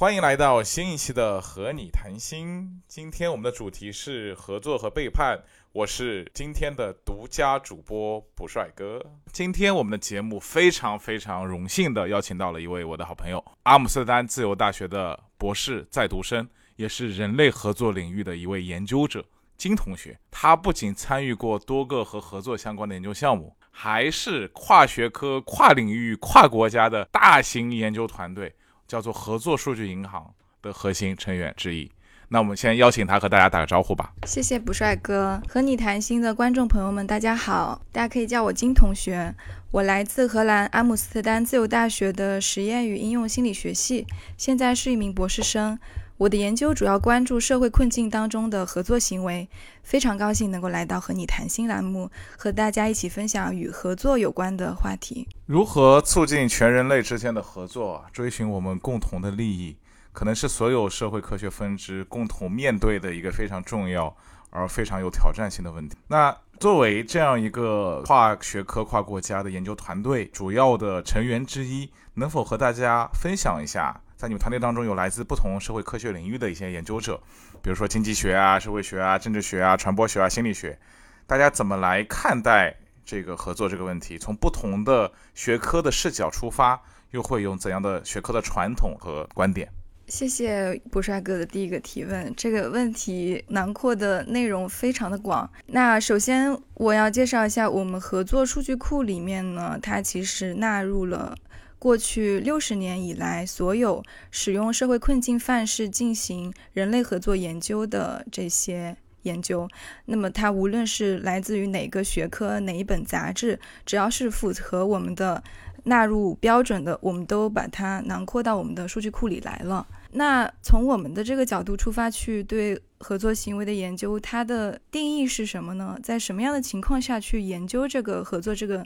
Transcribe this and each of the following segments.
欢迎来到新一期的和你谈心。今天我们的主题是合作和背叛。我是今天的独家主播不帅哥。今天我们的节目非常非常荣幸的邀请到了一位我的好朋友，阿姆斯特丹自由大学的博士在读生，也是人类合作领域的一位研究者金同学。他不仅参与过多个和合作相关的研究项目，还是跨学科、跨领域、跨国家的大型研究团队，叫做合作数据银行的核心成员之一。那我们先邀请他和大家打个招呼吧。谢谢不帅哥，和你谈心的观众朋友们，大家好，大家可以叫我金同学。我来自荷兰阿姆斯特丹自由大学的实验与应用心理学系，现在是一名博士生。我的研究主要关注社会困境当中的合作行为。非常高兴能够来到和你谈心栏目，和大家一起分享与合作有关的话题。如何促进全人类之间的合作，追寻我们共同的利益？可能是所有社会科学分支共同面对的一个非常重要而非常有挑战性的问题。那作为这样一个跨学科、跨国家的研究团队主要的成员之一，能否和大家分享一下，在你们团队当中有来自不同社会科学领域的一些研究者，比如说经济学啊、社会学啊、政治学啊、传播学啊、心理学，大家怎么来看待这个合作这个问题？从不同的学科的视角出发，又会用怎样的学科的传统和观点？谢谢博帅哥的第一个提问，这个问题囊括的内容非常的广。那首先我要介绍一下我们合作数据库里面呢，它其实纳入了过去六十年以来所有使用社会困境范式进行人类合作研究的这些研究。那么它无论是来自于哪个学科、哪一本杂志，只要是符合我们的纳入标准的，我们都把它囊括到我们的数据库里来了。那从我们的这个角度出发去对合作行为的研究，它的定义是什么呢？在什么样的情况下去研究这个合作这个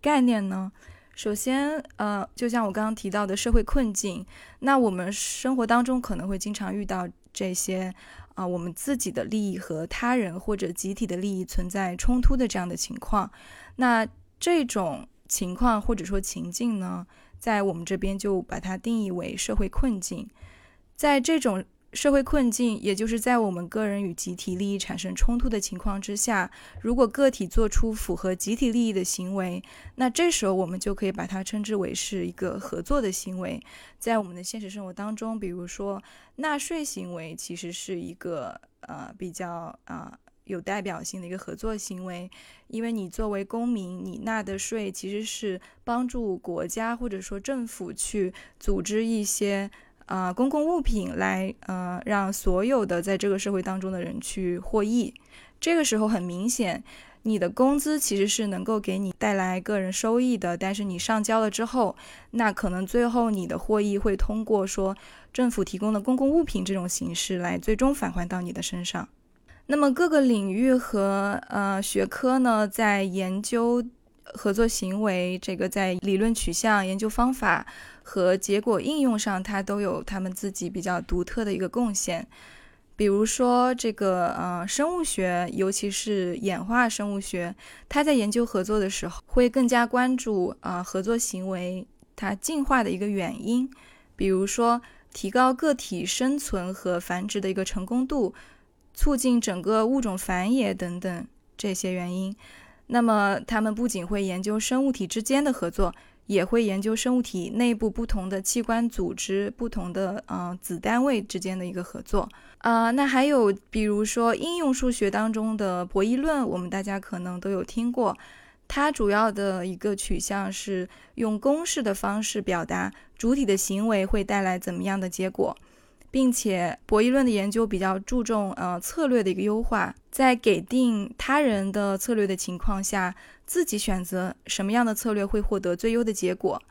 概念呢？首先，呃，就像我刚刚提到的社会困境，那我们生活当中可能会经常遇到这些啊，我们自己的利益和他人或者集体的利益存在冲突的这样的情况。那这种情况或者说情境呢？在我们这边就把它定义为社会困境，在这种社会困境，也就是在我们个人与集体利益产生冲突的情况之下，如果个体做出符合集体利益的行为，那这时候我们就可以把它称之为是一个合作的行为。在我们的现实生活当中，比如说纳税行为，其实是一个呃比较啊。有代表性的一个合作行为，因为你作为公民，你纳的税其实是帮助国家或者说政府去组织一些啊公共物品来呃让所有的在这个社会当中的人去获益。这个时候很明显，你的工资其实是能够给你带来个人收益的，但是你上交了之后，那可能最后你的获益会通过说政府提供的公共物品这种形式来最终返还到你的身上。那么各个领域和呃学科呢，在研究合作行为这个在理论取向、研究方法和结果应用上，它都有他们自己比较独特的一个贡献。比如说这个呃生物学，尤其是演化生物学，它在研究合作的时候，会更加关注啊合作行为它进化的一个原因，比如说提高个体生存和繁殖的一个成功度。促进整个物种繁衍等等这些原因，那么他们不仅会研究生物体之间的合作，也会研究生物体内部不同的器官组织、不同的呃子单位之间的一个合作啊。那还有比如说应用数学当中的博弈论，我们大家可能都有听过，它主要的一个取向是用公式的方式表达主体的行为会带来怎么样的结果。并且博弈论的研究比较注重呃策略的一个优化，在给定他人的策略的情况下，自己选择什么样的策略会获得最优的结果。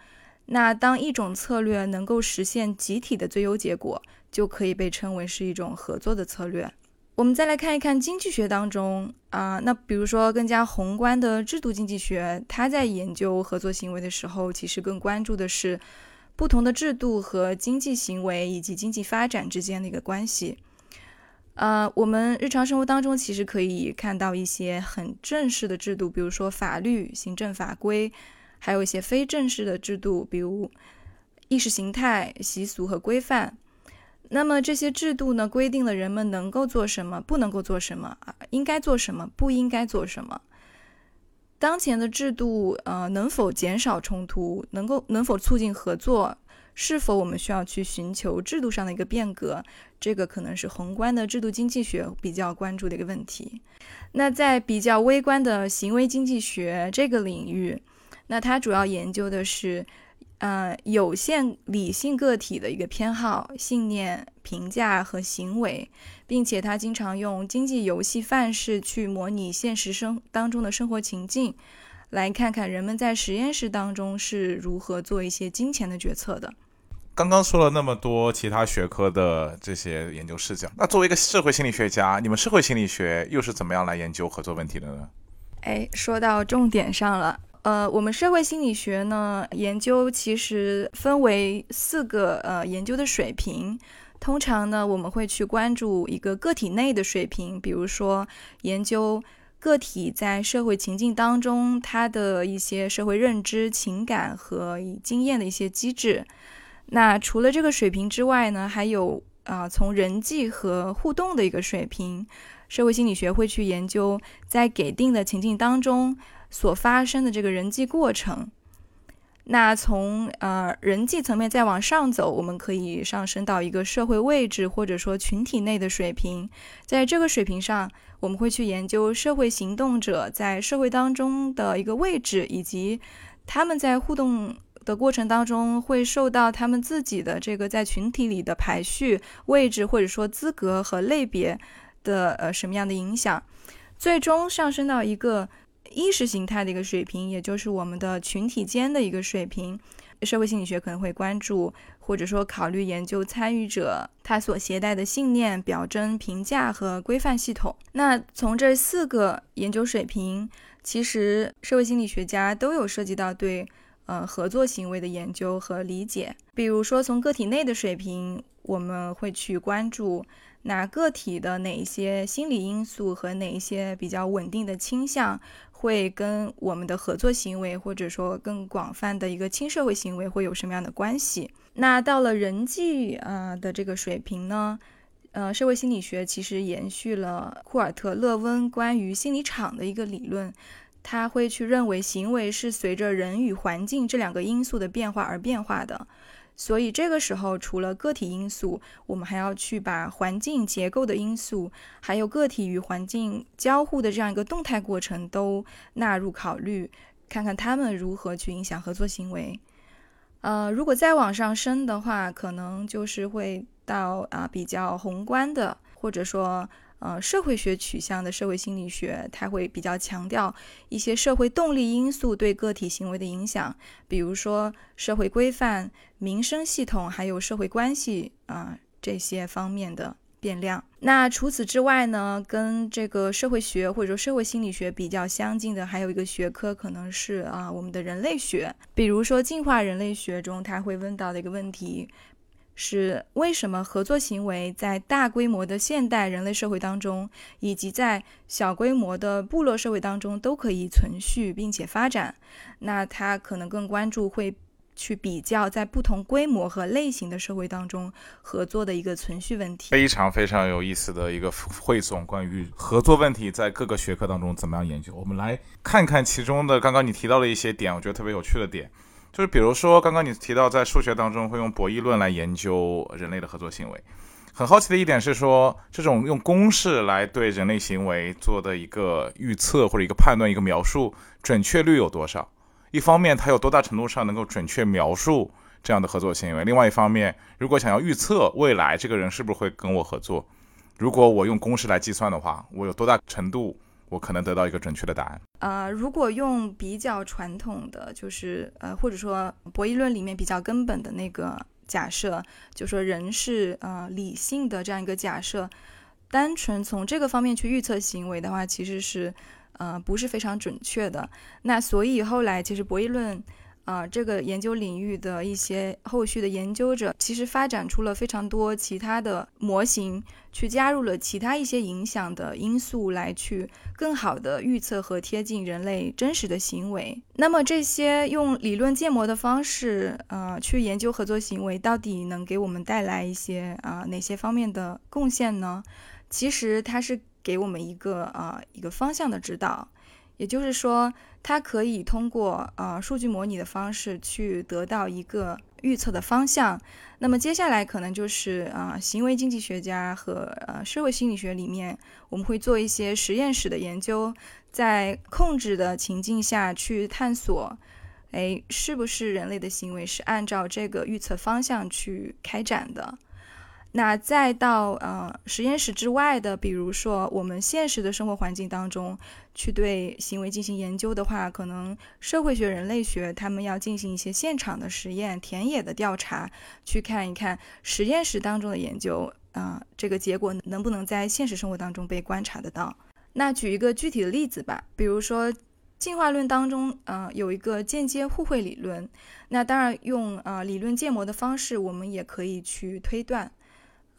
那当一种策略能够实现集体的最优结果，就可以被称为是一种合作的策略。我们再来看一看经济学当中啊，那比如说更加宏观的制度经济学，它在研究合作行为的时候，其实更关注的是。不同的制度和经济行为以及经济发展之间的一个关系，呃，我们日常生活当中其实可以看到一些很正式的制度，比如说法律、行政法规，还有一些非正式的制度，比如意识形态、习俗和规范。那么这些制度呢，规定了人们能够做什么，不能够做什么，啊应该做什么，不应该做什么。当前的制度，呃，能否减少冲突，能够能否促进合作，是否我们需要去寻求制度上的一个变革？这个可能是宏观的制度经济学比较关注的一个问题。那在比较微观的行为经济学这个领域，那它主要研究的是。呃，有限理性个体的一个偏好、信念、评价和行为，并且他经常用经济游戏范式去模拟现实生当中的生活情境，来看看人们在实验室当中是如何做一些金钱的决策的。刚刚说了那么多其他学科的这些研究视角，那作为一个社会心理学家，你们社会心理学又是怎么样来研究合作问题的呢？哎，说到重点上了。呃，我们社会心理学呢，研究其实分为四个呃研究的水平。通常呢，我们会去关注一个个体内的水平，比如说研究个体在社会情境当中他的一些社会认知、情感和经验的一些机制。那除了这个水平之外呢，还有啊从人际和互动的一个水平，社会心理学会去研究在给定的情境当中。所发生的这个人际过程，那从呃人际层面再往上走，我们可以上升到一个社会位置或者说群体内的水平。在这个水平上，我们会去研究社会行动者在社会当中的一个位置，以及他们在互动的过程当中会受到他们自己的这个在群体里的排序位置或者说资格和类别的呃什么样的影响，最终上升到一个。意识形态的一个水平，也就是我们的群体间的一个水平。社会心理学可能会关注，或者说考虑研究参与者他所携带的信念、表征、评价和规范系统。那从这四个研究水平，其实社会心理学家都有涉及到对呃合作行为的研究和理解。比如说，从个体内的水平，我们会去关注。那个体的哪一些心理因素和哪一些比较稳定的倾向，会跟我们的合作行为，或者说更广泛的一个亲社会行为会有什么样的关系？那到了人际啊的这个水平呢？呃，社会心理学其实延续了库尔特·勒温关于心理场的一个理论，他会去认为行为是随着人与环境这两个因素的变化而变化的。所以这个时候，除了个体因素，我们还要去把环境结构的因素，还有个体与环境交互的这样一个动态过程都纳入考虑，看看他们如何去影响合作行为。呃，如果再往上升的话，可能就是会到啊比较宏观的，或者说。呃，社会学取向的社会心理学，它会比较强调一些社会动力因素对个体行为的影响，比如说社会规范、民生系统，还有社会关系啊这些方面的变量。那除此之外呢，跟这个社会学或者说社会心理学比较相近的，还有一个学科可能是啊我们的人类学，比如说进化人类学中，它会问到的一个问题。是为什么合作行为在大规模的现代人类社会当中，以及在小规模的部落社会当中都可以存续并且发展？那他可能更关注会去比较在不同规模和类型的社会当中合作的一个存续问题。非常非常有意思的一个汇总，关于合作问题在各个学科当中怎么样研究？我们来看看其中的刚刚你提到的一些点，我觉得特别有趣的点。就是比如说，刚刚你提到在数学当中会用博弈论来研究人类的合作行为。很好奇的一点是说，这种用公式来对人类行为做的一个预测或者一个判断、一个描述，准确率有多少？一方面，它有多大程度上能够准确描述这样的合作行为？另外一方面，如果想要预测未来这个人是不是会跟我合作，如果我用公式来计算的话，我有多大程度？我可能得到一个准确的答案。呃，如果用比较传统的，就是呃，或者说博弈论里面比较根本的那个假设，就说人是呃理性的这样一个假设，单纯从这个方面去预测行为的话，其实是呃不是非常准确的。那所以后来其实博弈论啊，这个研究领域的一些后续的研究者，其实发展出了非常多其他的模型，去加入了其他一些影响的因素，来去更好的预测和贴近人类真实的行为。那么这些用理论建模的方式，呃，去研究合作行为，到底能给我们带来一些啊哪些方面的贡献呢？其实它是给我们一个啊一个方向的指导。也就是说，它可以通过呃数据模拟的方式去得到一个预测的方向。那么接下来可能就是啊行为经济学家和呃社会心理学里面，我们会做一些实验室的研究，在控制的情境下去探索，哎，是不是人类的行为是按照这个预测方向去开展的？那再到呃实验室之外的，比如说我们现实的生活环境当中，去对行为进行研究的话，可能社会学、人类学他们要进行一些现场的实验、田野的调查，去看一看实验室当中的研究啊，这个结果能不能在现实生活当中被观察得到。那举一个具体的例子吧，比如说进化论当中，呃，有一个间接互惠理论，那当然用呃理论建模的方式，我们也可以去推断。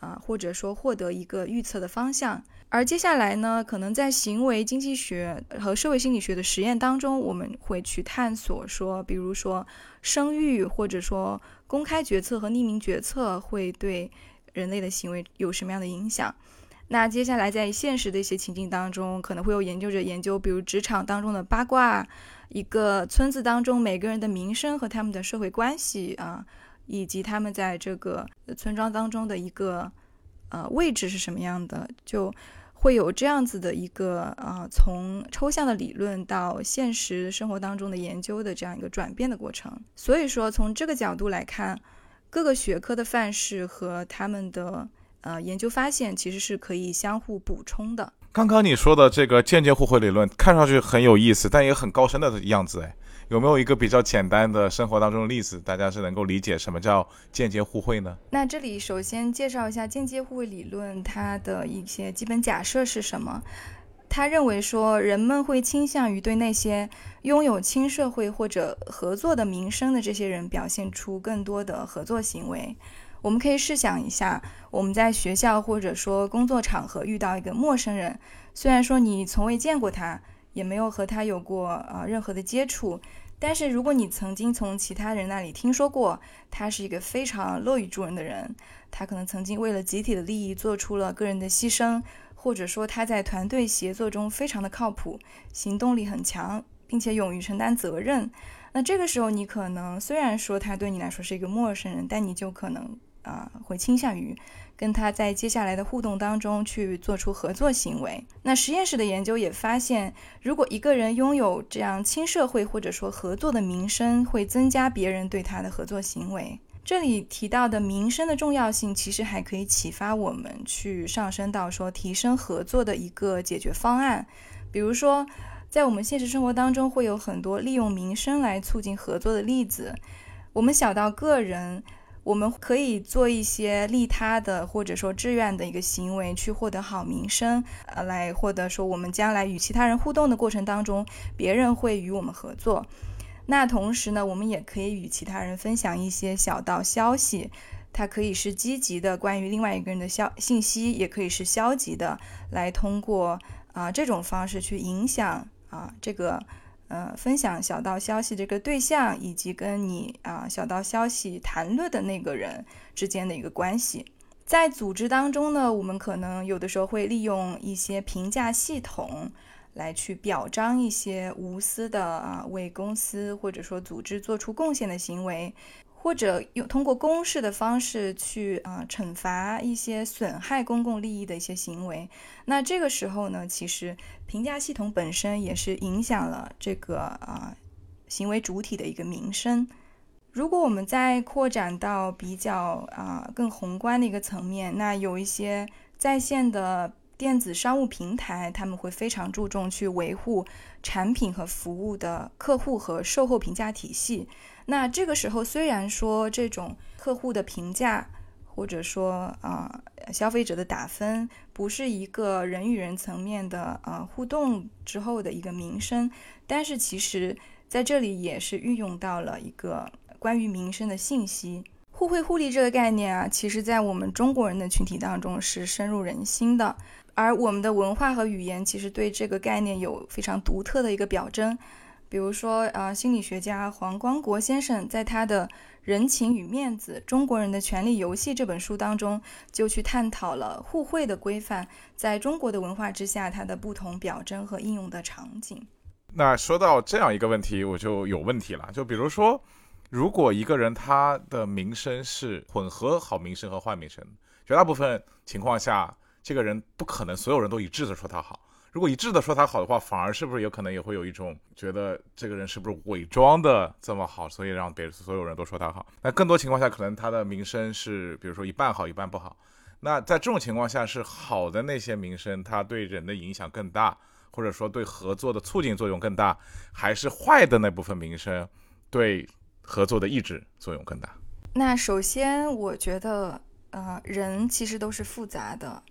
啊，或者说获得一个预测的方向，而接下来呢，可能在行为经济学和社会心理学的实验当中，我们会去探索说，比如说生育，或者说公开决策和匿名决策会对人类的行为有什么样的影响？那接下来在现实的一些情境当中，可能会有研究者研究，比如职场当中的八卦，一个村子当中每个人的名声和他们的社会关系啊。以及他们在这个村庄当中的一个呃位置是什么样的，就会有这样子的一个呃从抽象的理论到现实生活当中的研究的这样一个转变的过程。所以说，从这个角度来看，各个学科的范式和他们的呃研究发现其实是可以相互补充的。刚刚你说的这个间接互惠理论，看上去很有意思，但也很高深的样子，哎。有没有一个比较简单的生活当中的例子，大家是能够理解什么叫间接互惠呢？那这里首先介绍一下间接互惠理论，它的一些基本假设是什么？他认为说，人们会倾向于对那些拥有亲社会或者合作的名声的这些人表现出更多的合作行为。我们可以试想一下，我们在学校或者说工作场合遇到一个陌生人，虽然说你从未见过他，也没有和他有过呃任何的接触。但是，如果你曾经从其他人那里听说过他是一个非常乐于助人的人，他可能曾经为了集体的利益做出了个人的牺牲，或者说他在团队协作中非常的靠谱，行动力很强，并且勇于承担责任，那这个时候你可能虽然说他对你来说是一个陌生人，但你就可能啊会倾向于。跟他在接下来的互动当中去做出合作行为。那实验室的研究也发现，如果一个人拥有这样亲社会或者说合作的名声，会增加别人对他的合作行为。这里提到的名声的重要性，其实还可以启发我们去上升到说提升合作的一个解决方案。比如说，在我们现实生活当中，会有很多利用名声来促进合作的例子。我们小到个人。我们可以做一些利他的或者说志愿的一个行为，去获得好名声，呃，来获得说我们将来与其他人互动的过程当中，别人会与我们合作。那同时呢，我们也可以与其他人分享一些小道消息，它可以是积极的关于另外一个人的消信息，也可以是消极的，来通过啊这种方式去影响啊这个。呃，分享小道消息这个对象，以及跟你啊小道消息谈论的那个人之间的一个关系，在组织当中呢，我们可能有的时候会利用一些评价系统来去表彰一些无私的啊为公司或者说组织做出贡献的行为。或者用通过公示的方式去啊惩罚一些损害公共利益的一些行为，那这个时候呢，其实评价系统本身也是影响了这个啊行为主体的一个名声。如果我们再扩展到比较啊更宏观的一个层面，那有一些在线的电子商务平台，他们会非常注重去维护产品和服务的客户和售后评价体系。那这个时候，虽然说这种客户的评价，或者说啊消费者的打分，不是一个人与人层面的呃互动之后的一个名声，但是其实在这里也是运用到了一个关于民生的信息。互惠互利这个概念啊，其实在我们中国人的群体当中是深入人心的，而我们的文化和语言其实对这个概念有非常独特的一个表征。比如说，呃，心理学家黄光国先生在他的《人情与面子：中国人的权力游戏》这本书当中，就去探讨了互惠的规范在中国的文化之下它的不同表征和应用的场景。那说到这样一个问题，我就有问题了。就比如说，如果一个人他的名声是混合好名声和坏名声，绝大部分情况下，这个人不可能所有人都一致的说他好。如果一致的说他好的话，反而是不是有可能也会有一种觉得这个人是不是伪装的这么好，所以让别所有人都说他好？那更多情况下，可能他的名声是，比如说一半好，一半不好。那在这种情况下，是好的那些名声，它对人的影响更大，或者说对合作的促进作用更大，还是坏的那部分名声对合作的抑制作用更大？那首先，我觉得，呃，人其实都是复杂的。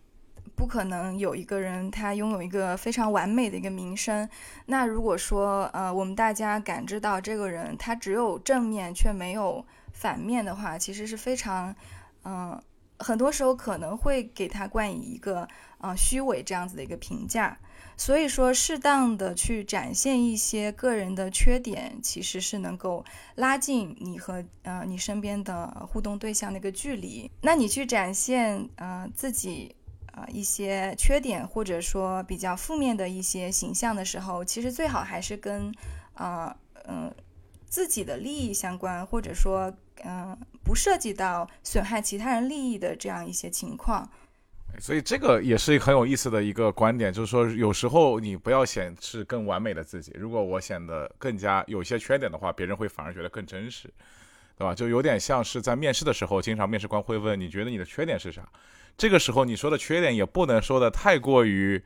不可能有一个人他拥有一个非常完美的一个名声。那如果说呃我们大家感知到这个人他只有正面却没有反面的话，其实是非常嗯很多时候可能会给他冠以一个呃虚伪这样子的一个评价。所以说适当的去展现一些个人的缺点，其实是能够拉近你和呃你身边的互动对象的一个距离。那你去展现呃自己。啊，一些缺点或者说比较负面的一些形象的时候，其实最好还是跟，啊，嗯，自己的利益相关，或者说，嗯，不涉及到损害其他人利益的这样一些情况。所以这个也是很有意思的一个观点，就是说，有时候你不要显示更完美的自己。如果我显得更加有些缺点的话，别人会反而觉得更真实，对吧？就有点像是在面试的时候，经常面试官会问你觉得你的缺点是啥。这个时候你说的缺点也不能说的太过于，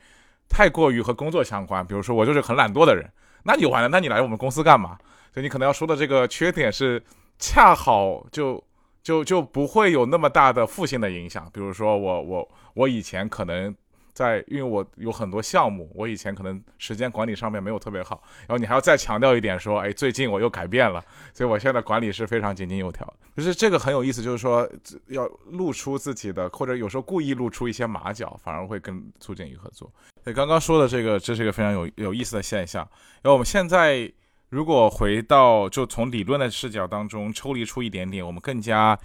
太过于和工作相关。比如说我就是很懒惰的人，那你完了，那你来我们公司干嘛？所以你可能要说的这个缺点是恰好就就就不会有那么大的负性的影响。比如说我我我以前可能。在，因为我有很多项目，我以前可能时间管理上面没有特别好，然后你还要再强调一点说，哎，最近我又改变了，所以我现在管理是非常井井有条。就是这个很有意思，就是说要露出自己的，或者有时候故意露出一些马脚，反而会更促进一个合作。对，刚刚说的这个，这是一个非常有有意思的现象。然后我们现在如果回到，就从理论的视角当中抽离出一点点，我们更加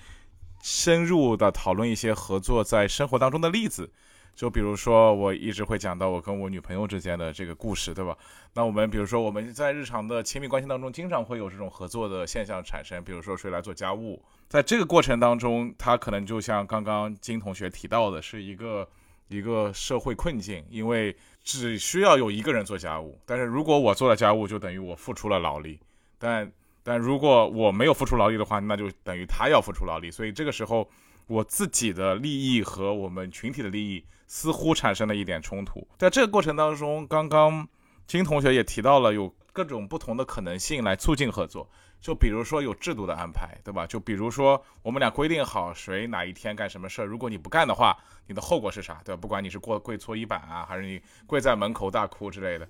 深入的讨论一些合作在生活当中的例子。就比如说，我一直会讲到我跟我女朋友之间的这个故事，对吧？那我们比如说我们在日常的亲密关系当中，经常会有这种合作的现象产生。比如说谁来做家务，在这个过程当中，他可能就像刚刚金同学提到的，是一个一个社会困境，因为只需要有一个人做家务，但是如果我做了家务，就等于我付出了劳力，但但如果我没有付出劳力的话，那就等于他要付出劳力，所以这个时候。我自己的利益和我们群体的利益似乎产生了一点冲突，在这个过程当中，刚刚金同学也提到了有各种不同的可能性来促进合作，就比如说有制度的安排，对吧？就比如说我们俩规定好谁哪一天干什么事儿，如果你不干的话，你的后果是啥，对吧？不管你是过跪搓衣板啊，还是你跪在门口大哭之类的。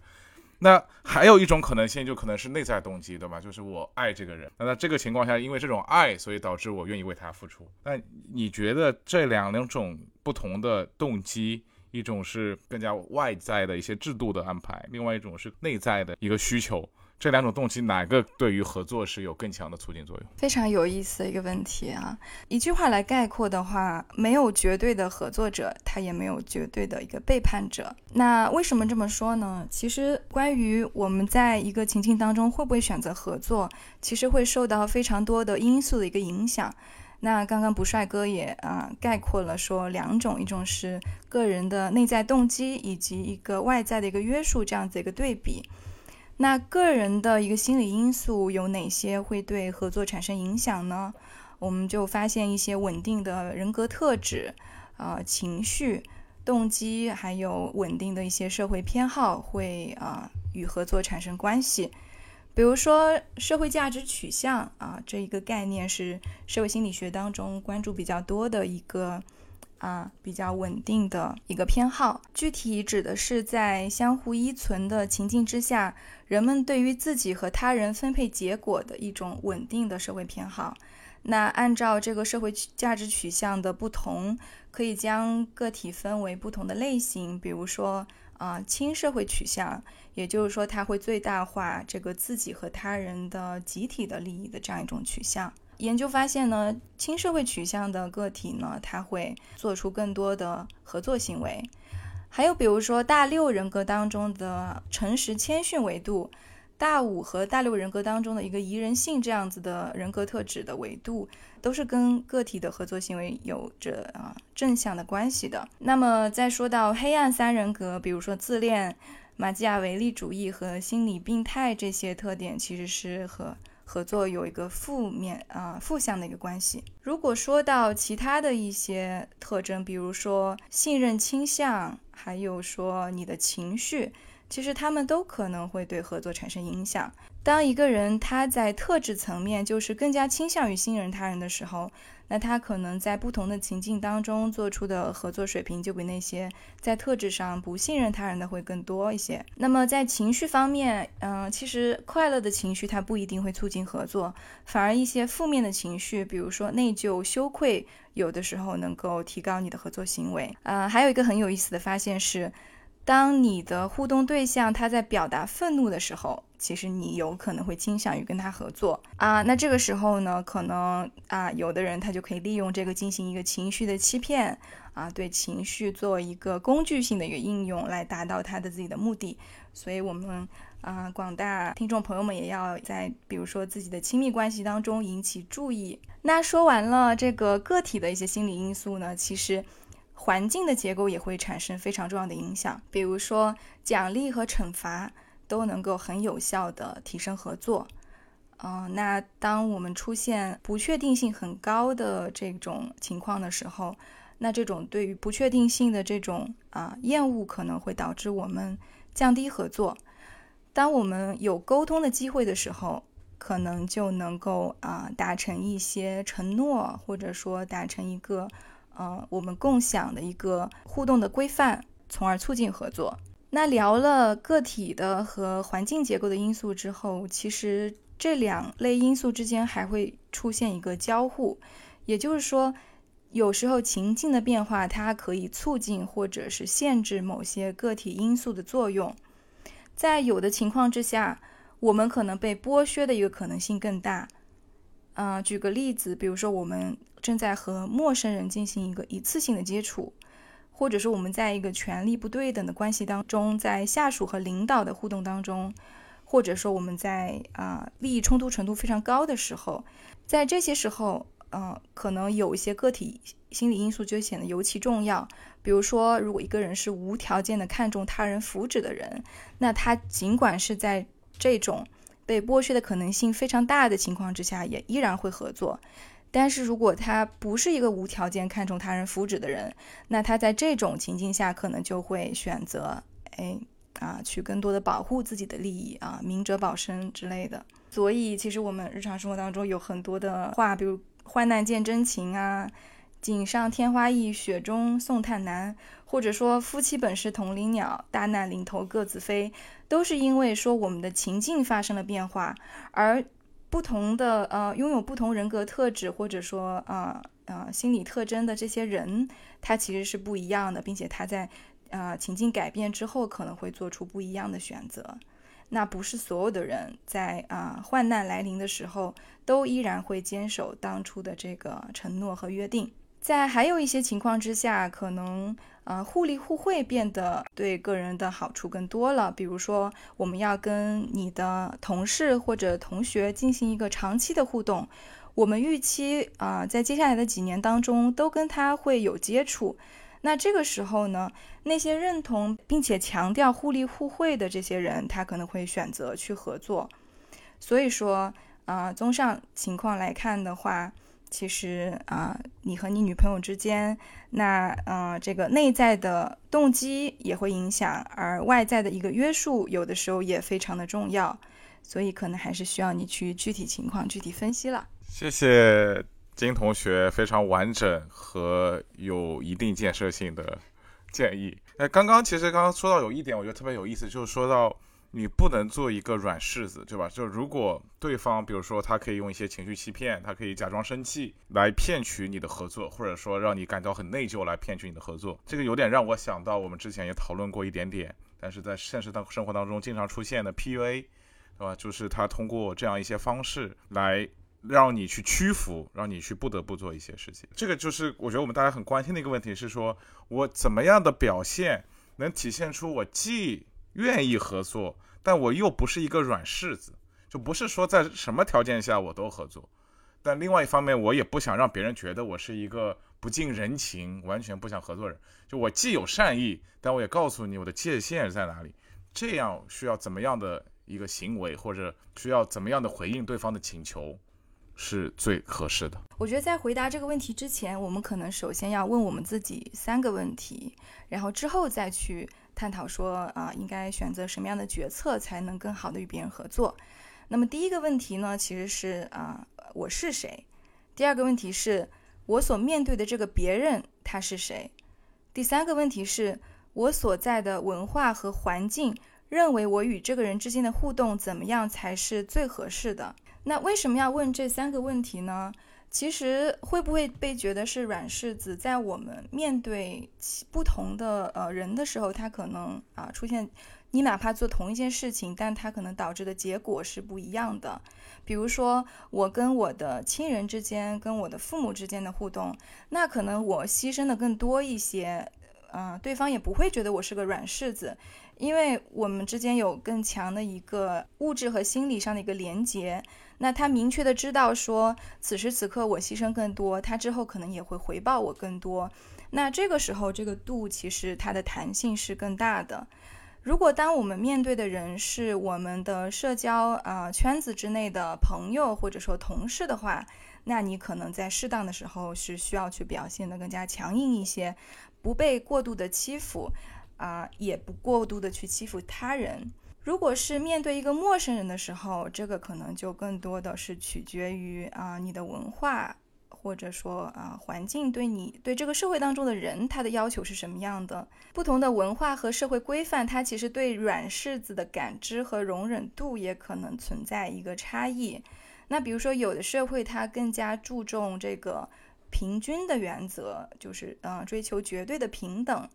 那还有一种可能性，就可能是内在动机，对吧？就是我爱这个人。那在这个情况下，因为这种爱，所以导致我愿意为他付出。那你觉得这两两种不同的动机，一种是更加外在的一些制度的安排，另外一种是内在的一个需求。这两种动机哪个对于合作是有更强的促进作用？非常有意思的一个问题啊！一句话来概括的话，没有绝对的合作者，他也没有绝对的一个背叛者。那为什么这么说呢？其实关于我们在一个情境当中会不会选择合作，其实会受到非常多的因素的一个影响。那刚刚不帅哥也啊概括了说两种，一种是个人的内在动机，以及一个外在的一个约束，这样子一个对比。那个人的一个心理因素有哪些会对合作产生影响呢？我们就发现一些稳定的人格特质，啊，情绪、动机，还有稳定的一些社会偏好会啊与合作产生关系。比如说社会价值取向啊这一个概念是社会心理学当中关注比较多的一个啊比较稳定的一个偏好。具体指的是在相互依存的情境之下，人们对于自己和他人分配结果的一种稳定的社会偏好。那按照这个社会价值取向的不同，可以将个体分为不同的类型，比如说啊轻社会取向，也就是说它会最大化这个自己和他人的集体的利益的这样一种取向。研究发现呢，轻社会取向的个体呢，他会做出更多的合作行为。还有比如说大六人格当中的诚实谦逊维度。大五和大六人格当中的一个宜人性这样子的人格特质的维度，都是跟个体的合作行为有着啊正向的关系的。那么再说到黑暗三人格，比如说自恋、马基雅维利主义和心理病态这些特点，其实是和合作有一个负面啊负向的一个关系。如果说到其他的一些特征，比如说信任倾向，还有说你的情绪。其实他们都可能会对合作产生影响。当一个人他在特质层面就是更加倾向于信任他人的时候，那他可能在不同的情境当中做出的合作水平就比那些在特质上不信任他人的会更多一些。那么在情绪方面，嗯，其实快乐的情绪它不一定会促进合作，反而一些负面的情绪，比如说内疚、羞愧，有的时候能够提高你的合作行为。呃，还有一个很有意思的发现是。当你的互动对象他在表达愤怒的时候，其实你有可能会倾向于跟他合作啊。那这个时候呢，可能啊，有的人他就可以利用这个进行一个情绪的欺骗啊，对情绪做一个工具性的一个应用，来达到他的自己的目的。所以，我们啊，广大听众朋友们也要在比如说自己的亲密关系当中引起注意。那说完了这个个体的一些心理因素呢，其实。环境的结构也会产生非常重要的影响，比如说奖励和惩罚都能够很有效的提升合作。嗯，那当我们出现不确定性很高的这种情况的时候，那这种对于不确定性的这种啊厌恶可能会导致我们降低合作。当我们有沟通的机会的时候，可能就能够啊达成一些承诺，或者说达成一个。呃，我们共享的一个互动的规范，从而促进合作。那聊了个体的和环境结构的因素之后，其实这两类因素之间还会出现一个交互，也就是说，有时候情境的变化它可以促进或者是限制某些个体因素的作用。在有的情况之下，我们可能被剥削的一个可能性更大。嗯，举个例子，比如说我们。正在和陌生人进行一个一次性的接触，或者说我们在一个权力不对等的关系当中，在下属和领导的互动当中，或者说我们在啊利益冲突程度非常高的时候，在这些时候，嗯，可能有一些个体心理因素就显得尤其重要。比如说，如果一个人是无条件的看重他人福祉的人，那他尽管是在这种被剥削的可能性非常大的情况之下，也依然会合作。但是如果他不是一个无条件看重他人福祉的人，那他在这种情境下可能就会选择，哎啊，去更多的保护自己的利益啊，明哲保身之类的。所以其实我们日常生活当中有很多的话，比如“患难见真情”啊，“锦上添花易，雪中送炭难”，或者说“夫妻本是同林鸟，大难临头各自飞”，都是因为说我们的情境发生了变化，而。不同的呃，拥有不同人格特质或者说啊啊心理特征的这些人，他其实是不一样的，并且他在啊情境改变之后可能会做出不一样的选择。那不是所有的人在啊患难来临的时候都依然会坚守当初的这个承诺和约定。在还有一些情况之下，可能呃互利互惠变得对个人的好处更多了。比如说，我们要跟你的同事或者同学进行一个长期的互动，我们预期啊在接下来的几年当中都跟他会有接触。那这个时候呢，那些认同并且强调互利互惠的这些人，他可能会选择去合作。所以说啊，综上情况来看的话。其实啊，你和你女朋友之间，那呃，这个内在的动机也会影响，而外在的一个约束，有的时候也非常的重要，所以可能还是需要你去具体情况具体分析了。谢谢金同学非常完整和有一定建设性的建议。哎，刚刚其实刚刚说到有一点，我觉得特别有意思，就是说到。你不能做一个软柿子，对吧？就如果对方，比如说他可以用一些情绪欺骗，他可以假装生气来骗取你的合作，或者说让你感到很内疚来骗取你的合作，这个有点让我想到我们之前也讨论过一点点，但是在现实当生活当中经常出现的 PUA，对吧？就是他通过这样一些方式来让你去屈服，让你去不得不做一些事情。这个就是我觉得我们大家很关心的一个问题，是说我怎么样的表现能体现出我既愿意合作，但我又不是一个软柿子，就不是说在什么条件下我都合作。但另外一方面，我也不想让别人觉得我是一个不近人情、完全不想合作人。就我既有善意，但我也告诉你我的界限在哪里。这样需要怎么样的一个行为，或者需要怎么样的回应对方的请求，是最合适的。我觉得在回答这个问题之前，我们可能首先要问我们自己三个问题，然后之后再去。探讨说啊，应该选择什么样的决策才能更好的与别人合作？那么第一个问题呢，其实是啊，我是谁？第二个问题是，我所面对的这个别人他是谁？第三个问题是，我所在的文化和环境认为我与这个人之间的互动怎么样才是最合适的？那为什么要问这三个问题呢？其实会不会被觉得是软柿子？在我们面对不同的呃人的时候，他可能啊出现，你哪怕做同一件事情，但他可能导致的结果是不一样的。比如说，我跟我的亲人之间，跟我的父母之间的互动，那可能我牺牲的更多一些，嗯，对方也不会觉得我是个软柿子，因为我们之间有更强的一个物质和心理上的一个连接。那他明确的知道说，此时此刻我牺牲更多，他之后可能也会回报我更多。那这个时候，这个度其实它的弹性是更大的。如果当我们面对的人是我们的社交啊圈子之内的朋友或者说同事的话，那你可能在适当的时候是需要去表现的更加强硬一些，不被过度的欺负，啊，也不过度的去欺负他人。如果是面对一个陌生人的时候，这个可能就更多的是取决于啊你的文化，或者说啊环境对你对这个社会当中的人他的要求是什么样的。不同的文化和社会规范，它其实对软柿子的感知和容忍度也可能存在一个差异。那比如说有的社会它更加注重这个平均的原则，就是嗯追求绝对的平等。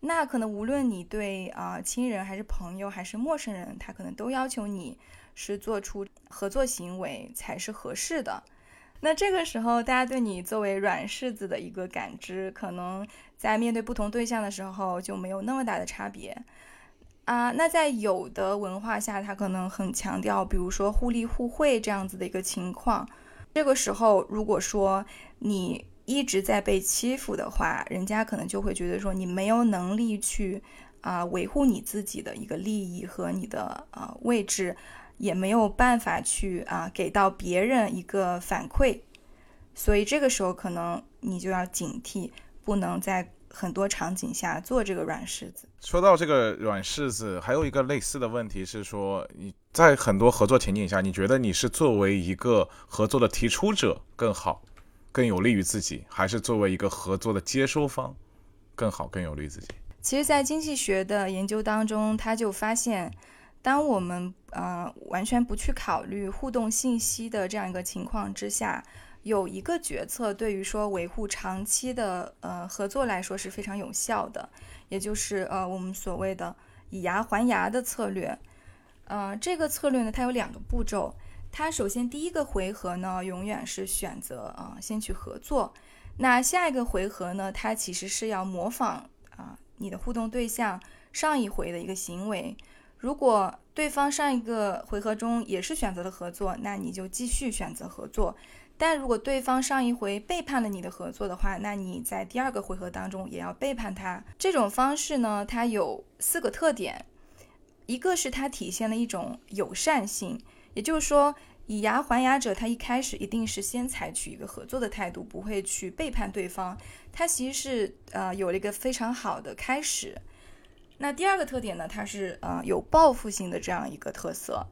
那可能无论你对啊亲人还是朋友还是陌生人，他可能都要求你是做出合作行为才是合适的。那这个时候，大家对你作为软柿子的一个感知，可能在面对不同对象的时候就没有那么大的差别啊。那在有的文化下，他可能很强调，比如说互利互惠这样子的一个情况。这个时候，如果说你。一直在被欺负的话，人家可能就会觉得说你没有能力去啊维护你自己的一个利益和你的啊位置，也没有办法去啊给到别人一个反馈，所以这个时候可能你就要警惕，不能再很多场景下做这个软柿子。说到这个软柿子，还有一个类似的问题是说，你在很多合作情景下，你觉得你是作为一个合作的提出者更好？更有利于自己，还是作为一个合作的接收方更好、更有利于自己？其实，在经济学的研究当中，他就发现，当我们呃完全不去考虑互动信息的这样一个情况之下，有一个决策对于说维护长期的呃合作来说是非常有效的，也就是呃我们所谓的以牙还牙的策略。呃，这个策略呢，它有两个步骤。它首先第一个回合呢，永远是选择啊先去合作。那下一个回合呢，它其实是要模仿啊你的互动对象上一回的一个行为。如果对方上一个回合中也是选择了合作，那你就继续选择合作。但如果对方上一回背叛了你的合作的话，那你在第二个回合当中也要背叛他。这种方式呢，它有四个特点，一个是它体现了一种友善性。也就是说，以牙还牙者，他一开始一定是先采取一个合作的态度，不会去背叛对方。他其实是呃有了一个非常好的开始。那第二个特点呢，它是呃有报复性的这样一个特色。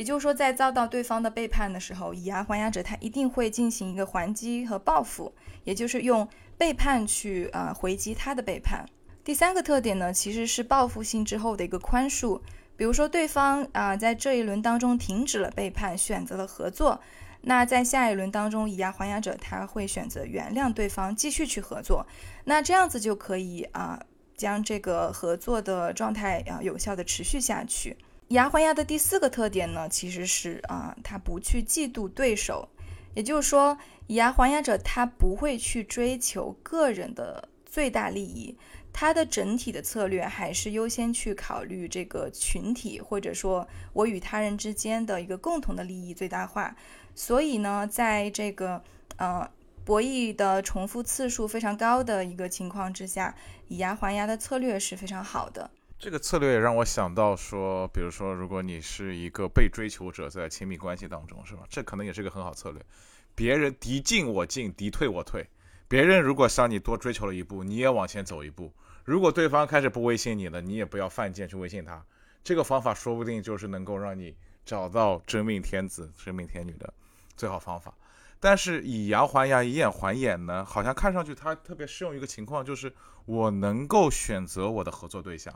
也就是说，在遭到对方的背叛的时候，以牙还牙者他一定会进行一个还击和报复，也就是用背叛去啊回击他的背叛。第三个特点呢，其实是报复性之后的一个宽恕。比如说，对方啊在这一轮当中停止了背叛，选择了合作，那在下一轮当中，以牙还牙者他会选择原谅对方，继续去合作。那这样子就可以啊将这个合作的状态啊有效的持续下去。以牙还牙的第四个特点呢，其实是啊他不去嫉妒对手，也就是说，以牙还牙者他不会去追求个人的最大利益。他的整体的策略还是优先去考虑这个群体，或者说我与他人之间的一个共同的利益最大化。所以呢，在这个呃博弈的重复次数非常高的一个情况之下，以牙还牙的策略是非常好的。这个策略也让我想到说，比如说，如果你是一个被追求者，在亲密关系当中，是吧？这可能也是个很好策略。别人敌进我进，敌退我退。别人如果向你多追求了一步，你也往前走一步。如果对方开始不微信你了，你也不要犯贱去微信他。这个方法说不定就是能够让你找到真命天子、真命天女的最好方法。但是以牙还牙、以眼还眼呢？好像看上去它特别适用一个情况，就是我能够选择我的合作对象。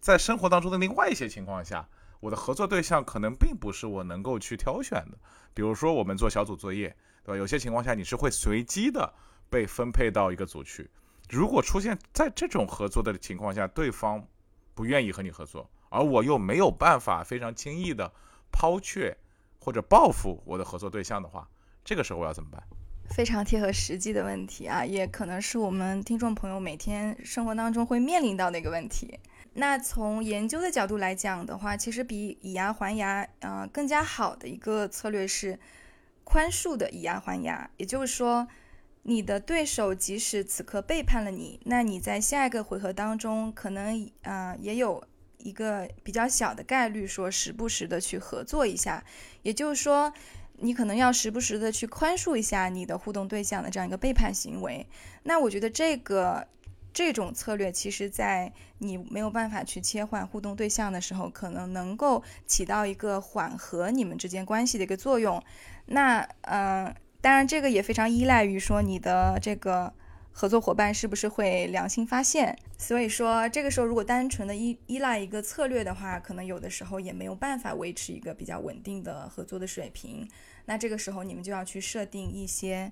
在生活当中的另外一些情况下，我的合作对象可能并不是我能够去挑选的。比如说我们做小组作业，对吧？有些情况下你是会随机的。被分配到一个组去，如果出现在这种合作的情况下，对方不愿意和你合作，而我又没有办法非常轻易的抛却或者报复我的合作对象的话，这个时候我要怎么办？非常贴合实际的问题啊，也可能是我们听众朋友每天生活当中会面临到的一个问题。那从研究的角度来讲的话，其实比以牙还牙啊更加好的一个策略是宽恕的以牙还牙，也就是说。你的对手即使此刻背叛了你，那你在下一个回合当中，可能啊也有一个比较小的概率说时不时的去合作一下，也就是说，你可能要时不时的去宽恕一下你的互动对象的这样一个背叛行为。那我觉得这个这种策略，其实在你没有办法去切换互动对象的时候，可能能够起到一个缓和你们之间关系的一个作用。那嗯。当然，这个也非常依赖于说你的这个合作伙伴是不是会良心发现。所以说，这个时候如果单纯的依依赖一个策略的话，可能有的时候也没有办法维持一个比较稳定的合作的水平。那这个时候你们就要去设定一些，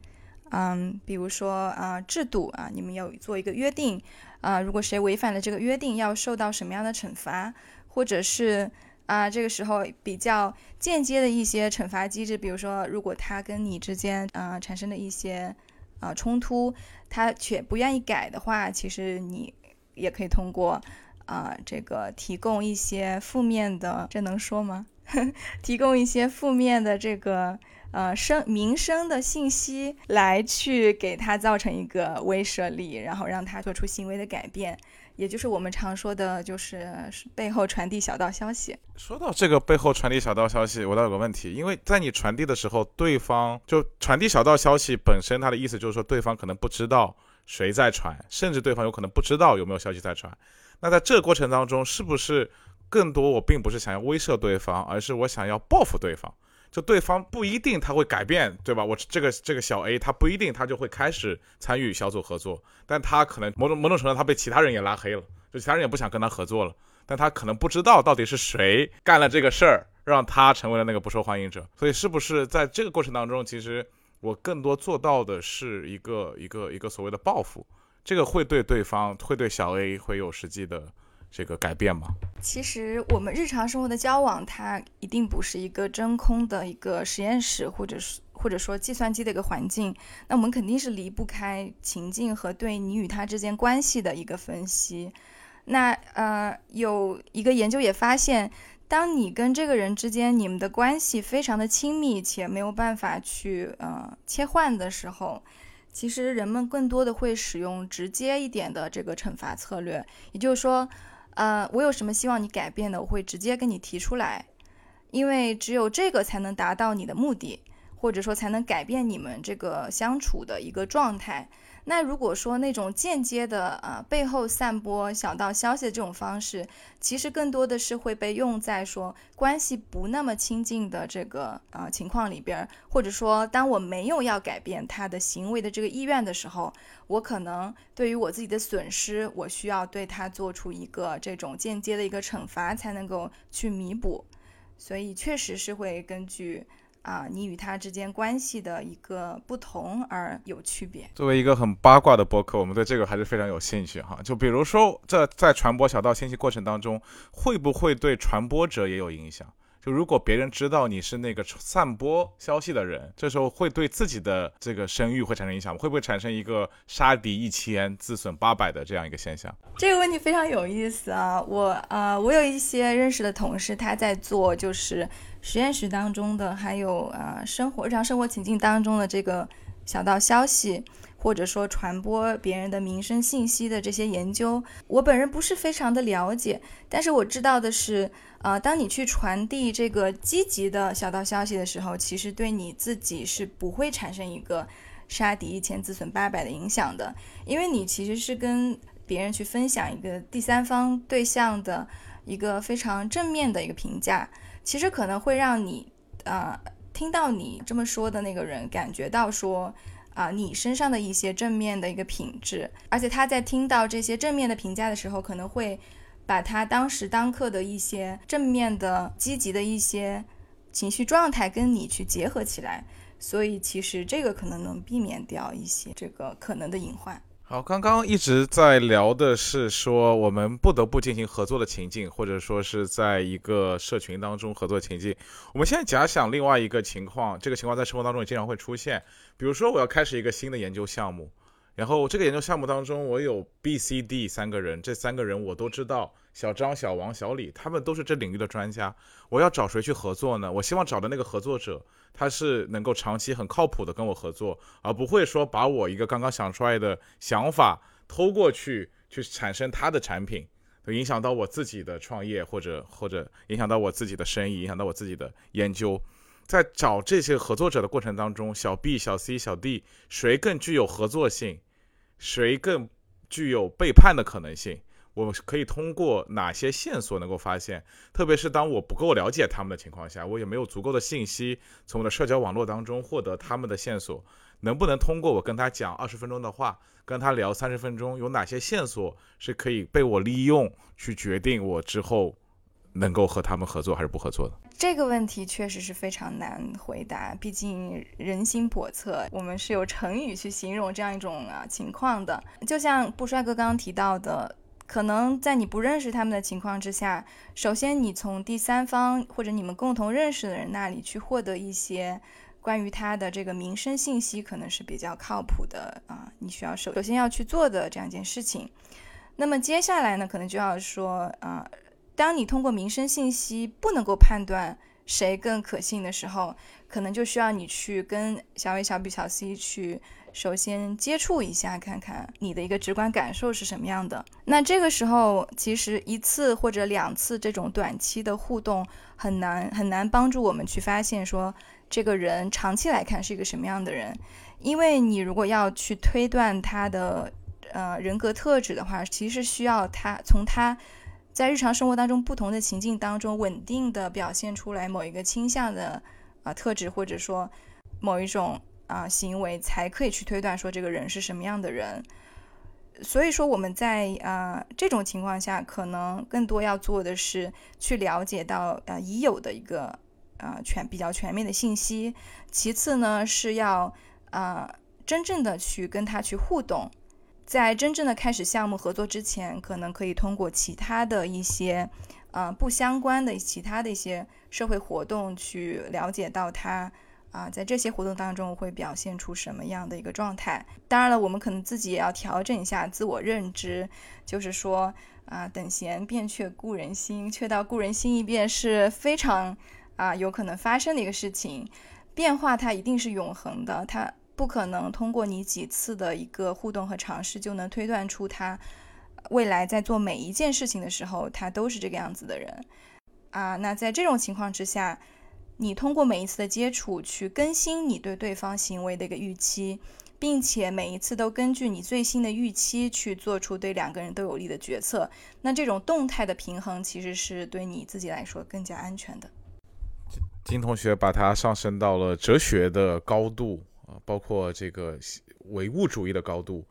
嗯，比如说啊制度啊，你们要做一个约定啊，如果谁违反了这个约定，要受到什么样的惩罚，或者是。啊，这个时候比较间接的一些惩罚机制，比如说，如果他跟你之间啊产生的一些啊冲突，他却不愿意改的话，其实你也可以通过啊这个提供一些负面的，这能说吗？提供一些负面的这个呃声民生的信息来去给他造成一个威慑力，然后让他做出行为的改变。也就是我们常说的，就是背后传递小道消息。说到这个背后传递小道消息，我倒有个问题，因为在你传递的时候，对方就传递小道消息本身，它的意思就是说，对方可能不知道谁在传，甚至对方有可能不知道有没有消息在传。那在这个过程当中，是不是更多我并不是想要威慑对方，而是我想要报复对方？就对方不一定他会改变，对吧？我这个这个小 A 他不一定他就会开始参与小组合作，但他可能某种某种程度他被其他人也拉黑了，就其他人也不想跟他合作了。但他可能不知道到底是谁干了这个事儿，让他成为了那个不受欢迎者。所以是不是在这个过程当中，其实我更多做到的是一个一个一个所谓的报复，这个会对对方会对小 A 会有实际的。这个改变吗？其实我们日常生活的交往，它一定不是一个真空的一个实验室，或者是或者说计算机的一个环境。那我们肯定是离不开情境和对你与他之间关系的一个分析。那呃，有一个研究也发现，当你跟这个人之间你们的关系非常的亲密且没有办法去呃切换的时候。其实人们更多的会使用直接一点的这个惩罚策略，也就是说。呃，我有什么希望你改变的，我会直接跟你提出来，因为只有这个才能达到你的目的，或者说才能改变你们这个相处的一个状态。那如果说那种间接的呃背后散播小道消息的这种方式，其实更多的是会被用在说关系不那么亲近的这个呃情况里边，或者说当我没有要改变他的行为的这个意愿的时候，我可能对于我自己的损失，我需要对他做出一个这种间接的一个惩罚，才能够去弥补。所以确实是会根据。啊，你与他之间关系的一个不同而有区别。作为一个很八卦的博客，我们对这个还是非常有兴趣哈。就比如说，这在传播小道信息过程当中，会不会对传播者也有影响？就如果别人知道你是那个散播消息的人，这时候会对自己的这个声誉会产生影响吗？会不会产生一个杀敌一千自损八百的这样一个现象？这个问题非常有意思啊！我呃，我有一些认识的同事，他在做就是实验室当中的，还有呃生活日常生活情境当中的这个小道消息。或者说传播别人的民生信息的这些研究，我本人不是非常的了解，但是我知道的是，呃，当你去传递这个积极的小道消息的时候，其实对你自己是不会产生一个杀敌一千自损八百的影响的，因为你其实是跟别人去分享一个第三方对象的一个非常正面的一个评价，其实可能会让你，呃，听到你这么说的那个人感觉到说。啊，你身上的一些正面的一个品质，而且他在听到这些正面的评价的时候，可能会把他当时当刻的一些正面的、积极的一些情绪状态跟你去结合起来，所以其实这个可能能避免掉一些这个可能的隐患。好，刚刚一直在聊的是说我们不得不进行合作的情境，或者说是在一个社群当中合作情境。我们现在假想另外一个情况，这个情况在生活当中也经常会出现。比如说，我要开始一个新的研究项目，然后这个研究项目当中我有 B、C、D 三个人，这三个人我都知道，小张、小王、小李，他们都是这领域的专家。我要找谁去合作呢？我希望找的那个合作者。他是能够长期很靠谱的跟我合作，而不会说把我一个刚刚想出来的想法偷过去，去产生他的产品，影响到我自己的创业，或者或者影响到我自己的生意，影响到我自己的研究。在找这些合作者的过程当中，小 B、小 C、小 D 谁更具有合作性，谁更具有背叛的可能性？我们可以通过哪些线索能够发现？特别是当我不够了解他们的情况下，我也没有足够的信息从我的社交网络当中获得他们的线索，能不能通过我跟他讲二十分钟的话，跟他聊三十分钟，有哪些线索是可以被我利用去决定我之后能够和他们合作还是不合作的？这个问题确实是非常难回答，毕竟人心叵测。我们是有成语去形容这样一种啊情况的，就像布帅哥刚刚提到的。可能在你不认识他们的情况之下，首先你从第三方或者你们共同认识的人那里去获得一些关于他的这个民生信息，可能是比较靠谱的啊。你需要首首先要去做的这样一件事情。那么接下来呢，可能就要说啊，当你通过民生信息不能够判断谁更可信的时候，可能就需要你去跟小 A、小 B、小 C 去。首先接触一下，看看你的一个直观感受是什么样的。那这个时候，其实一次或者两次这种短期的互动，很难很难帮助我们去发现说这个人长期来看是一个什么样的人。因为你如果要去推断他的呃人格特质的话，其实需要他从他在日常生活当中不同的情境当中稳定的表现出来某一个倾向的啊特质，或者说某一种。啊，行为才可以去推断说这个人是什么样的人。所以说我们在啊这种情况下，可能更多要做的是去了解到呃已有的一个啊全比较全面的信息。其次呢，是要啊真正的去跟他去互动。在真正的开始项目合作之前，可能可以通过其他的一些啊不相关的其他的一些社会活动去了解到他。啊，在这些活动当中会表现出什么样的一个状态？当然了，我们可能自己也要调整一下自我认知，就是说啊，等闲变却故人心，却道故人心易变是非常啊有可能发生的一个事情。变化它一定是永恒的，它不可能通过你几次的一个互动和尝试就能推断出他未来在做每一件事情的时候，他都是这个样子的人啊。那在这种情况之下。你通过每一次的接触去更新你对对方行为的一个预期，并且每一次都根据你最新的预期去做出对两个人都有利的决策。那这种动态的平衡其实是对你自己来说更加安全的。金同学把它上升到了哲学的高度啊，包括这个唯物主义的高度，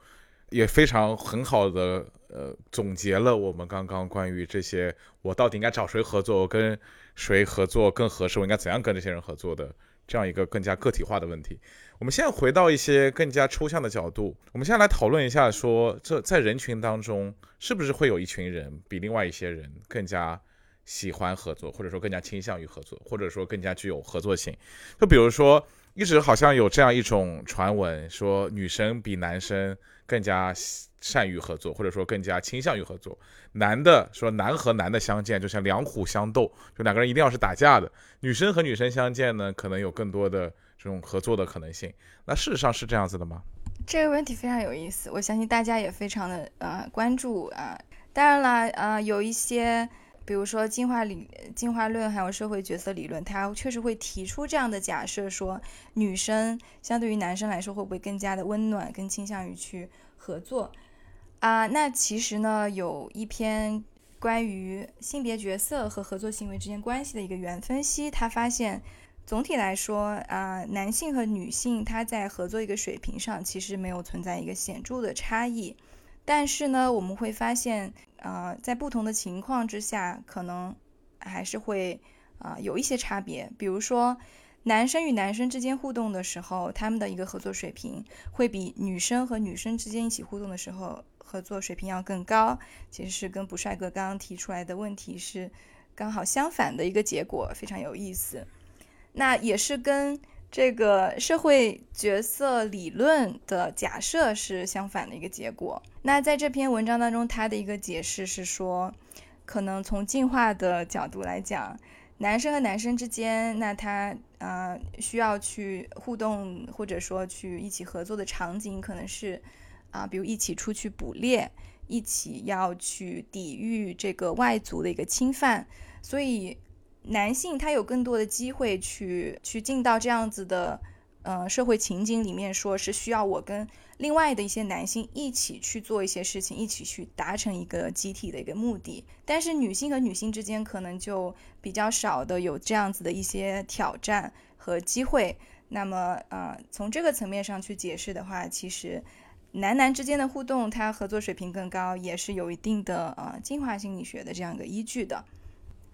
也非常很好的呃总结了我们刚刚关于这些我到底应该找谁合作，我跟谁合作更合适，我应该怎样跟这些人合作的这样一个更加个体化的问题。我们现在回到一些更加抽象的角度，我们现在来讨论一下，说这在人群当中是不是会有一群人比另外一些人更加。喜欢合作，或者说更加倾向于合作，或者说更加具有合作性。就比如说，一直好像有这样一种传闻，说女生比男生更加善于合作，或者说更加倾向于合作。男的说男和男的相见就像两虎相斗，就两个人一定要是打架的。女生和女生相见呢，可能有更多的这种合作的可能性。那事实上是这样子的吗？这个问题非常有意思，我相信大家也非常的呃关注啊。当然了，呃，有一些。比如说进化理、进化论，还有社会角色理论，它确实会提出这样的假设：说女生相对于男生来说，会不会更加的温暖，更倾向于去合作啊？那其实呢，有一篇关于性别角色和合作行为之间关系的一个原分析，他发现总体来说啊，男性和女性他在合作一个水平上其实没有存在一个显著的差异，但是呢，我们会发现。呃，在不同的情况之下，可能还是会啊有一些差别。比如说，男生与男生之间互动的时候，他们的一个合作水平会比女生和女生之间一起互动的时候合作水平要更高。其实是跟不帅哥刚刚提出来的问题是刚好相反的一个结果，非常有意思。那也是跟。这个社会角色理论的假设是相反的一个结果。那在这篇文章当中，他的一个解释是说，可能从进化的角度来讲，男生和男生之间，那他啊需要去互动或者说去一起合作的场景，可能是啊，比如一起出去捕猎，一起要去抵御这个外族的一个侵犯，所以。男性他有更多的机会去去进到这样子的，呃，社会情景里面，说是需要我跟另外的一些男性一起去做一些事情，一起去达成一个集体的一个目的。但是女性和女性之间可能就比较少的有这样子的一些挑战和机会。那么，呃，从这个层面上去解释的话，其实男男之间的互动，他合作水平更高，也是有一定的呃进化心理学的这样一个依据的。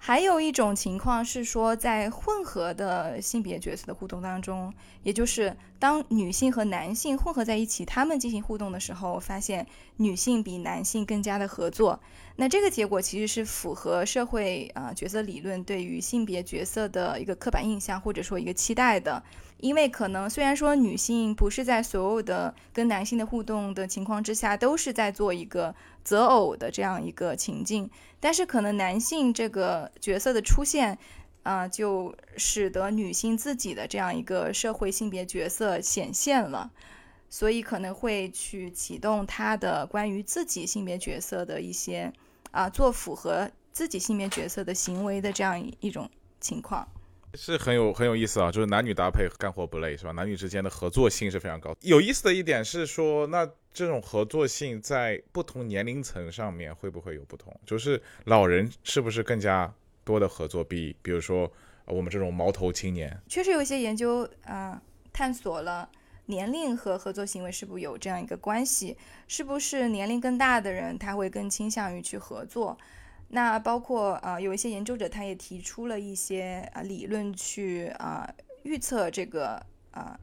还有一种情况是说，在混合的性别角色的互动当中，也就是当女性和男性混合在一起，他们进行互动的时候，发现女性比男性更加的合作。那这个结果其实是符合社会啊角色理论对于性别角色的一个刻板印象或者说一个期待的。因为可能虽然说女性不是在所有的跟男性的互动的情况之下都是在做一个择偶的这样一个情境，但是可能男性这个角色的出现，啊，就使得女性自己的这样一个社会性别角色显现了，所以可能会去启动他的关于自己性别角色的一些啊做符合自己性别角色的行为的这样一种情况。是很有很有意思啊，就是男女搭配干活不累是吧？男女之间的合作性是非常高。有意思的一点是说，那这种合作性在不同年龄层上面会不会有不同？就是老人是不是更加多的合作，比比如说我们这种毛头青年？确实有一些研究啊，探索了年龄和合作行为是不是有这样一个关系？是不是年龄更大的人他会更倾向于去合作？那包括啊，有一些研究者他也提出了一些啊理论去啊预测这个啊，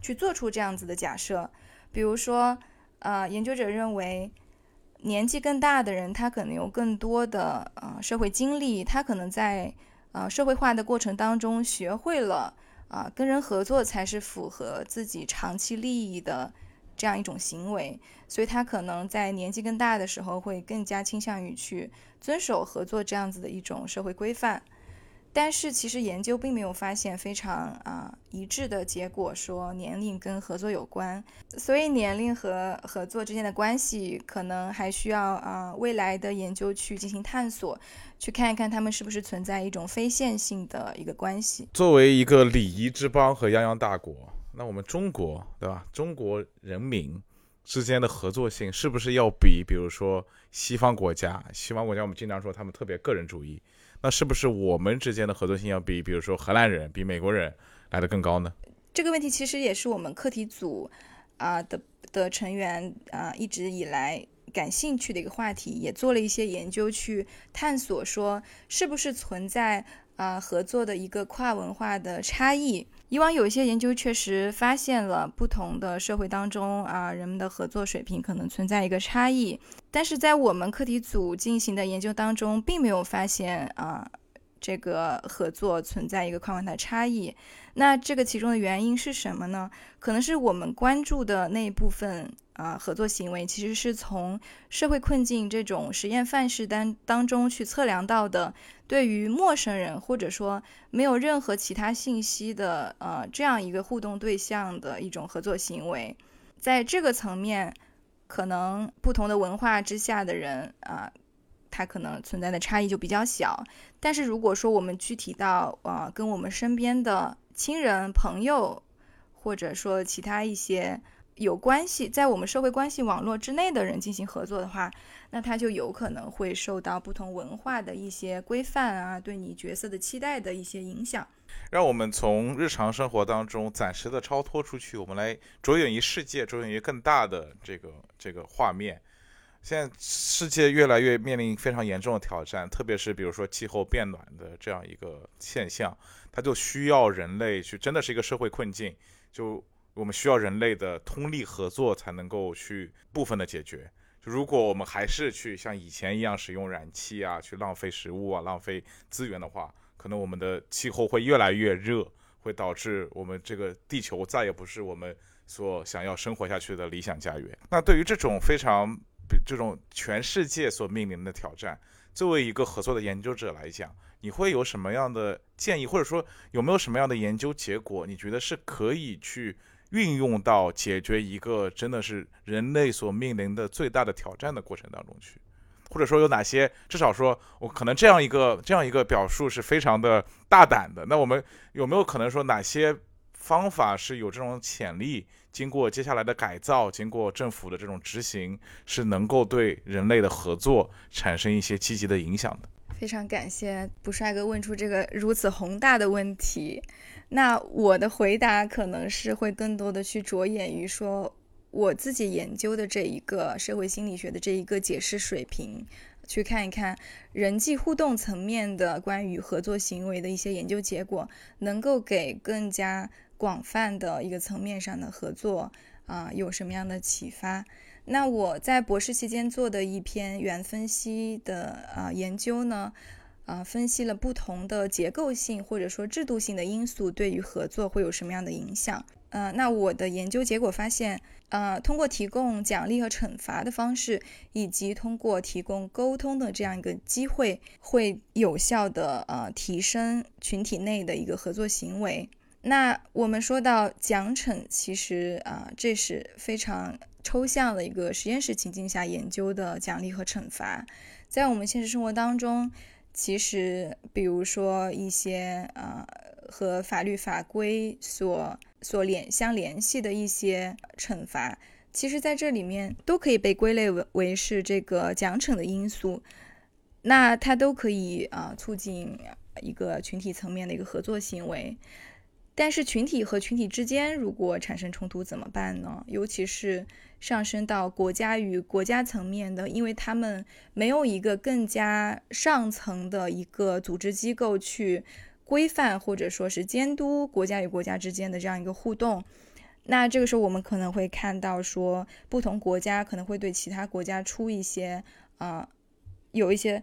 去做出这样子的假设。比如说，呃，研究者认为年纪更大的人，他可能有更多的啊社会经历，他可能在啊社会化的过程当中学会了啊跟人合作才是符合自己长期利益的。这样一种行为，所以他可能在年纪更大的时候会更加倾向于去遵守合作这样子的一种社会规范。但是其实研究并没有发现非常啊一致的结果，说年龄跟合作有关。所以年龄和合作之间的关系，可能还需要啊未来的研究去进行探索，去看一看他们是不是存在一种非线性的一个关系。作为一个礼仪之邦和泱泱大国。那我们中国对吧？中国人民之间的合作性是不是要比，比如说西方国家？西方国家我们经常说他们特别个人主义，那是不是我们之间的合作性要比，比如说荷兰人、比美国人来的更高呢？这个问题其实也是我们课题组啊的的成员啊一直以来感兴趣的一个话题，也做了一些研究去探索，说是不是存在啊合作的一个跨文化的差异。以往有一些研究确实发现了不同的社会当中啊，人们的合作水平可能存在一个差异，但是在我们课题组进行的研究当中，并没有发现啊这个合作存在一个跨文化的差异。那这个其中的原因是什么呢？可能是我们关注的那一部分啊合作行为，其实是从社会困境这种实验范式当当中去测量到的。对于陌生人或者说没有任何其他信息的呃这样一个互动对象的一种合作行为，在这个层面，可能不同的文化之下的人啊，他可能存在的差异就比较小。但是如果说我们具体到呃跟我们身边的亲人、朋友，或者说其他一些有关系在我们社会关系网络之内的人进行合作的话，那他就有可能会受到不同文化的一些规范啊，对你角色的期待的一些影响。让我们从日常生活当中暂时的超脱出去，我们来着眼于世界，着眼于更大的这个这个画面。现在世界越来越面临非常严重的挑战，特别是比如说气候变暖的这样一个现象，它就需要人类去，真的是一个社会困境，就我们需要人类的通力合作才能够去部分的解决。就如果我们还是去像以前一样使用燃气啊，去浪费食物啊，浪费资源的话，可能我们的气候会越来越热，会导致我们这个地球再也不是我们所想要生活下去的理想家园。那对于这种非常这种全世界所面临的挑战，作为一个合作的研究者来讲，你会有什么样的建议，或者说有没有什么样的研究结果，你觉得是可以去？运用到解决一个真的是人类所面临的最大的挑战的过程当中去，或者说有哪些？至少说我可能这样一个这样一个表述是非常的大胆的。那我们有没有可能说哪些方法是有这种潜力？经过接下来的改造，经过政府的这种执行，是能够对人类的合作产生一些积极的影响的？非常感谢不帅哥问出这个如此宏大的问题。那我的回答可能是会更多的去着眼于说我自己研究的这一个社会心理学的这一个解释水平，去看一看人际互动层面的关于合作行为的一些研究结果，能够给更加广泛的一个层面上的合作啊有什么样的启发？那我在博士期间做的一篇原分析的啊研究呢？啊，分析了不同的结构性或者说制度性的因素对于合作会有什么样的影响？呃，那我的研究结果发现，呃，通过提供奖励和惩罚的方式，以及通过提供沟通的这样一个机会，会有效的呃提升群体内的一个合作行为。那我们说到奖惩，其实啊，这是非常抽象的一个实验室情境下研究的奖励和惩罚，在我们现实生活当中。其实，比如说一些呃和法律法规所所联相联系的一些惩罚，其实在这里面都可以被归类为为是这个奖惩的因素，那它都可以啊促进一个群体层面的一个合作行为。但是群体和群体之间如果产生冲突怎么办呢？尤其是上升到国家与国家层面的，因为他们没有一个更加上层的一个组织机构去规范或者说是监督国家与国家之间的这样一个互动。那这个时候我们可能会看到说，不同国家可能会对其他国家出一些啊，有一些。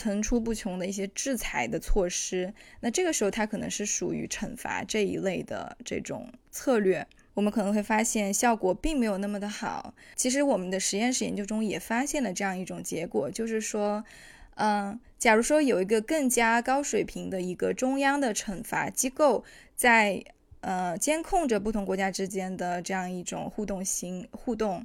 层出不穷的一些制裁的措施，那这个时候它可能是属于惩罚这一类的这种策略，我们可能会发现效果并没有那么的好。其实我们的实验室研究中也发现了这样一种结果，就是说，嗯，假如说有一个更加高水平的一个中央的惩罚机构，在呃监控着不同国家之间的这样一种互动性互动，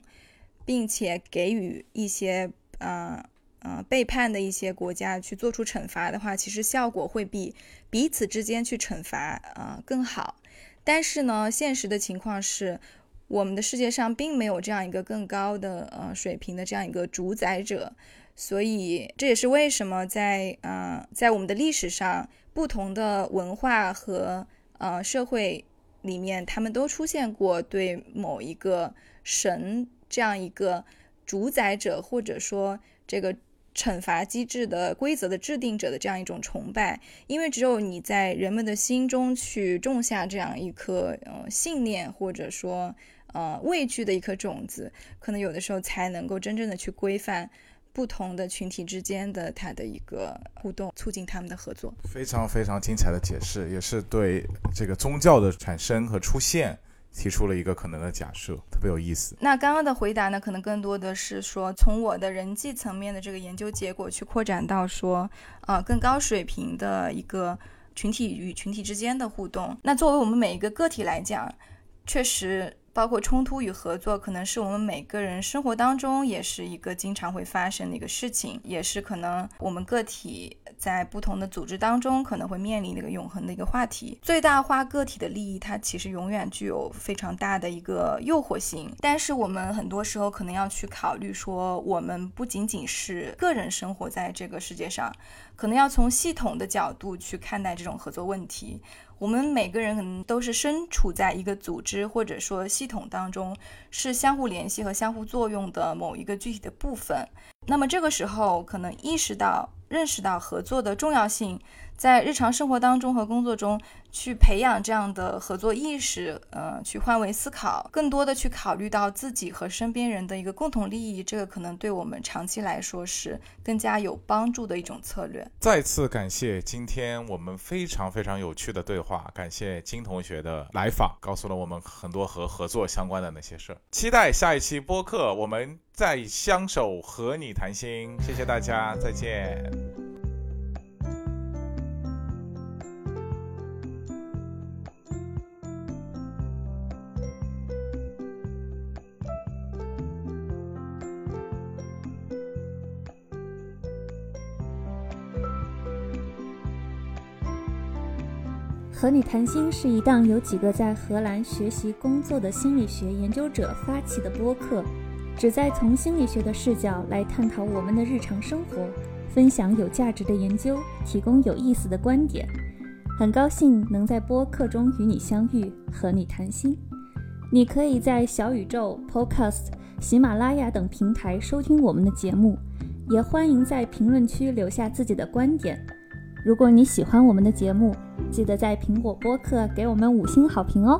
并且给予一些嗯。呃，背叛的一些国家去做出惩罚的话，其实效果会比彼此之间去惩罚呃更好。但是呢，现实的情况是，我们的世界上并没有这样一个更高的呃水平的这样一个主宰者，所以这也是为什么在呃在我们的历史上，不同的文化和呃社会里面，他们都出现过对某一个神这样一个主宰者，或者说这个。惩罚机制的规则的制定者的这样一种崇拜，因为只有你在人们的心中去种下这样一颗呃信念，或者说呃畏惧的一颗种子，可能有的时候才能够真正的去规范不同的群体之间的它的一个互动，促进他们的合作。非常非常精彩的解释，也是对这个宗教的产生和出现。提出了一个可能的假设，特别有意思。那刚刚的回答呢，可能更多的是说从我的人际层面的这个研究结果去扩展到说，啊，更高水平的一个群体与群体之间的互动。那作为我们每一个个体来讲，确实。包括冲突与合作，可能是我们每个人生活当中也是一个经常会发生的一个事情，也是可能我们个体在不同的组织当中可能会面临的一个永恒的一个话题。最大化个体的利益，它其实永远具有非常大的一个诱惑性。但是我们很多时候可能要去考虑说，我们不仅仅是个人生活在这个世界上，可能要从系统的角度去看待这种合作问题。我们每个人可能都是身处在一个组织或者说系统当中，是相互联系和相互作用的某一个具体的部分。那么这个时候，可能意识到、认识到合作的重要性。在日常生活当中和工作中，去培养这样的合作意识，呃，去换位思考，更多的去考虑到自己和身边人的一个共同利益，这个可能对我们长期来说是更加有帮助的一种策略。再次感谢今天我们非常非常有趣的对话，感谢金同学的来访，告诉了我们很多和合作相关的那些事儿。期待下一期播客，我们再相守，和你谈心。谢谢大家，再见。和你谈心是一档由几个在荷兰学习工作的心理学研究者发起的播客，旨在从心理学的视角来探讨我们的日常生活，分享有价值的研究，提供有意思的观点。很高兴能在播客中与你相遇，和你谈心。你可以在小宇宙、Podcast、喜马拉雅等平台收听我们的节目，也欢迎在评论区留下自己的观点。如果你喜欢我们的节目，记得在苹果播客给我们五星好评哦。